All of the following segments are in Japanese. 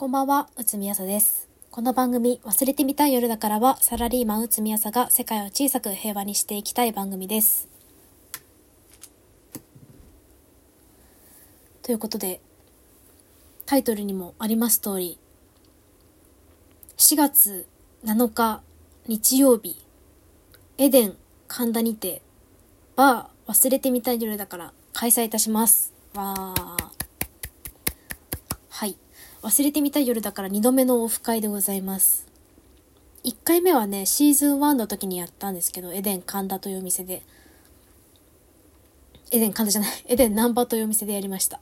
こんばんは、うつみやさです。この番組、忘れてみたい夜だからは、サラリーマンうつみやさが世界を小さく平和にしていきたい番組です。ということで、タイトルにもあります通り、4月7日日曜日、エデン神田にて、バー忘れてみたい夜だから開催いたします。わー。忘れてみたい夜だから2度目のオフ会でございます。1回目はね、シーズン1の時にやったんですけど、エデン神田というお店で。エデン神田じゃない、エデンナンバというお店でやりました。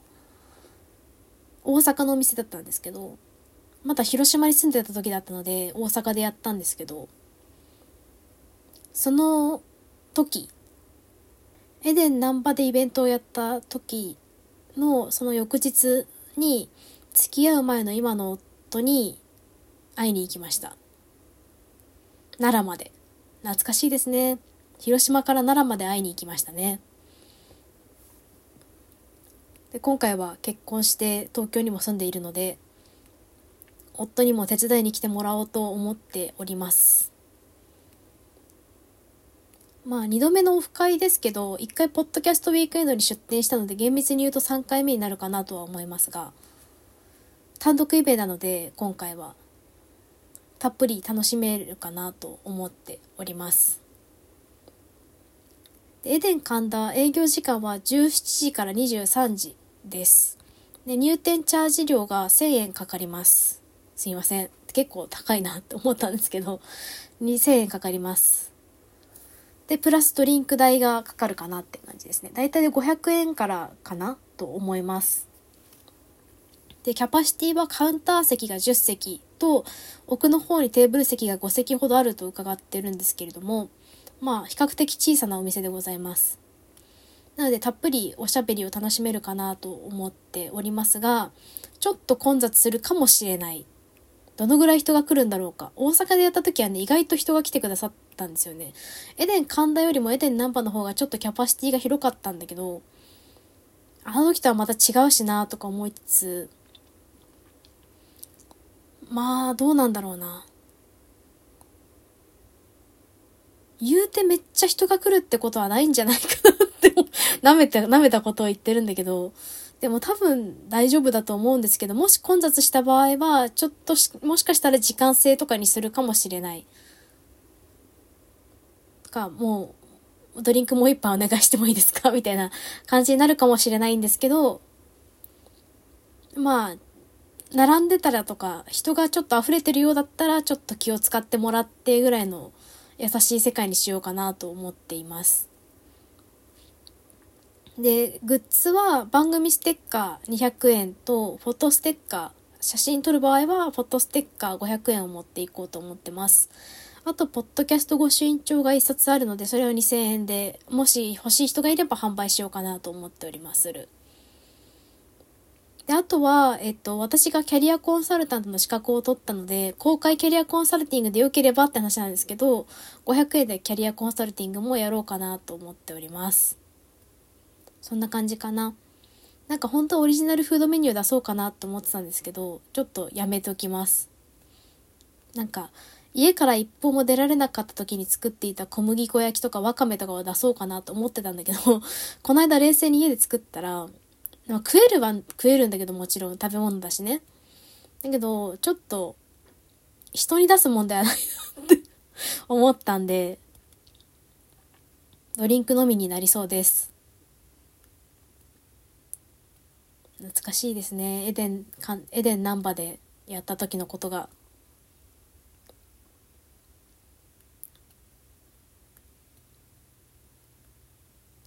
大阪のお店だったんですけど、まだ広島に住んでた時だったので、大阪でやったんですけど、その時、エデンナンバでイベントをやった時の、その翌日に、付き合う前の今の夫に会いに行きました。奈良まで。懐かしいですね。広島から奈良まで会いに行きましたね。で今回は結婚して東京にも住んでいるので、夫にも手伝いに来てもらおうと思っております。まあ2度目のオフ会ですけど、1回ポッドキャストウィークエンドに出店したので厳密に言うと3回目になるかなとは思いますが、単独イベなので今回はたっぷり楽しめるかなと思っております。エデン神田営業時間は17時から23時です。で入店チャージ料が1000円かかります。すいません。結構高いなって思ったんですけど、2000円かかります。で、プラスドリンク代がかかるかなって感じですね。だいたい500円からかなと思います。で、キャパシティはカウンター席が10席と、奥の方にテーブル席が5席ほどあると伺ってるんですけれども、まあ、比較的小さなお店でございます。なので、たっぷりおしゃべりを楽しめるかなと思っておりますが、ちょっと混雑するかもしれない。どのぐらい人が来るんだろうか。大阪でやった時はね、意外と人が来てくださったんですよね。エデン神田よりもエデンナンバの方がちょっとキャパシティが広かったんだけど、あの時とはまた違うしなとか思いつつ、まあ、どうなんだろうな。言うてめっちゃ人が来るってことはないんじゃないかなって、舐めた、舐めたことを言ってるんだけど、でも多分大丈夫だと思うんですけど、もし混雑した場合は、ちょっとし、もしかしたら時間制とかにするかもしれない。とか、もう、ドリンクもう一杯お願いしてもいいですか？みたいな感じになるかもしれないんですけど、まあ、並んでたらとか、人がちょっと溢れてるようだったら、ちょっと気を使ってもらってぐらいの優しい世界にしようかなと思っています。で、グッズは番組ステッカー200円と、フォトステッカー、写真撮る場合はフォトステッカー500円を持っていこうと思ってます。あと、ポッドキャスト御朱印帳が1冊あるので、それを2000円で、もし欲しい人がいれば販売しようかなと思っておりまする。で、あとは、えっと、私がキャリアコンサルタントの資格を取ったので、公開キャリアコンサルティングで良ければって話なんですけど、500円でキャリアコンサルティングもやろうかなと思っております。そんな感じかな。なんか本当はオリジナルフードメニュー出そうかなと思ってたんですけど、ちょっとやめておきます。なんか、家から一歩も出られなかった時に作っていた小麦粉焼きとかわかめとかを出そうかなと思ってたんだけど、この間冷静に家で作ったら、食えるは食えるんだけどもちろん食べ物だしね。だけど、ちょっと、人に出すもんではないなって 思ったんで、ドリンクのみになりそうです。懐かしいですね。エデン、エデン難波でやった時のことが。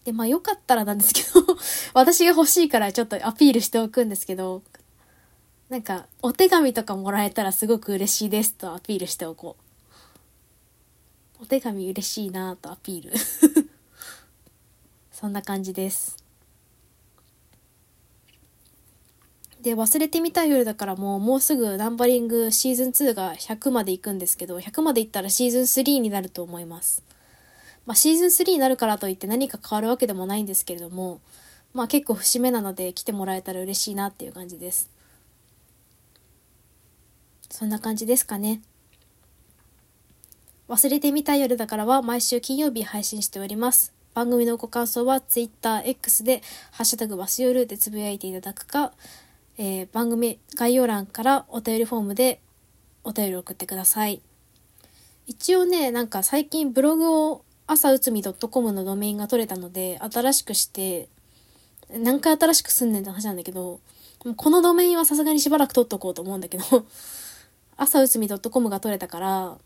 で、まあよかったらなんですけど、私が欲しいからちょっとアピールしておくんですけど、なんか、お手紙とかもらえたらすごく嬉しいですとアピールしておこう。お手紙嬉しいなとアピール。そんな感じです。で、忘れてみたい夜だからもう、もうすぐナンバリングシーズン2が100まで行くんですけど、100まで行ったらシーズン3になると思います。まあ、シーズン3になるからといって何か変わるわけでもないんですけれども、まあ結構節目なので来てもらえたら嬉しいなっていう感じです。そんな感じですかね。忘れてみたい夜だからは毎週金曜日配信しております。番組のご感想は TwitterX でハッシュタグバス夜でつぶやいていただくか、えー、番組概要欄からお便りフォームでお便り送ってください。一応ね、なんか最近ブログを朝うつみ .com のドメインが取れたので、新しくして、何回新しくすんねんって話なんだけど、このドメインはさすがにしばらく取っとこうと思うんだけど、朝うつみ .com が取れたから、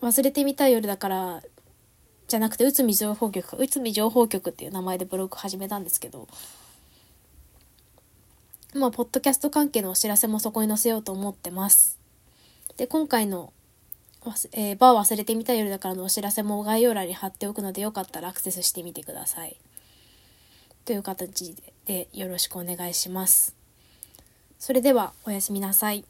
忘れてみたい夜だから、じゃなくて、うつみ情報局か、うつみ情報局っていう名前でブログ始めたんですけど、まあ、ポッドキャスト関係のお知らせもそこに載せようと思ってます。で、今回の、えー、バー忘れてみた夜だからのお知らせも概要欄に貼っておくので、よかったらアクセスしてみてください。という形でよろしくお願いします。それでは、おやすみなさい。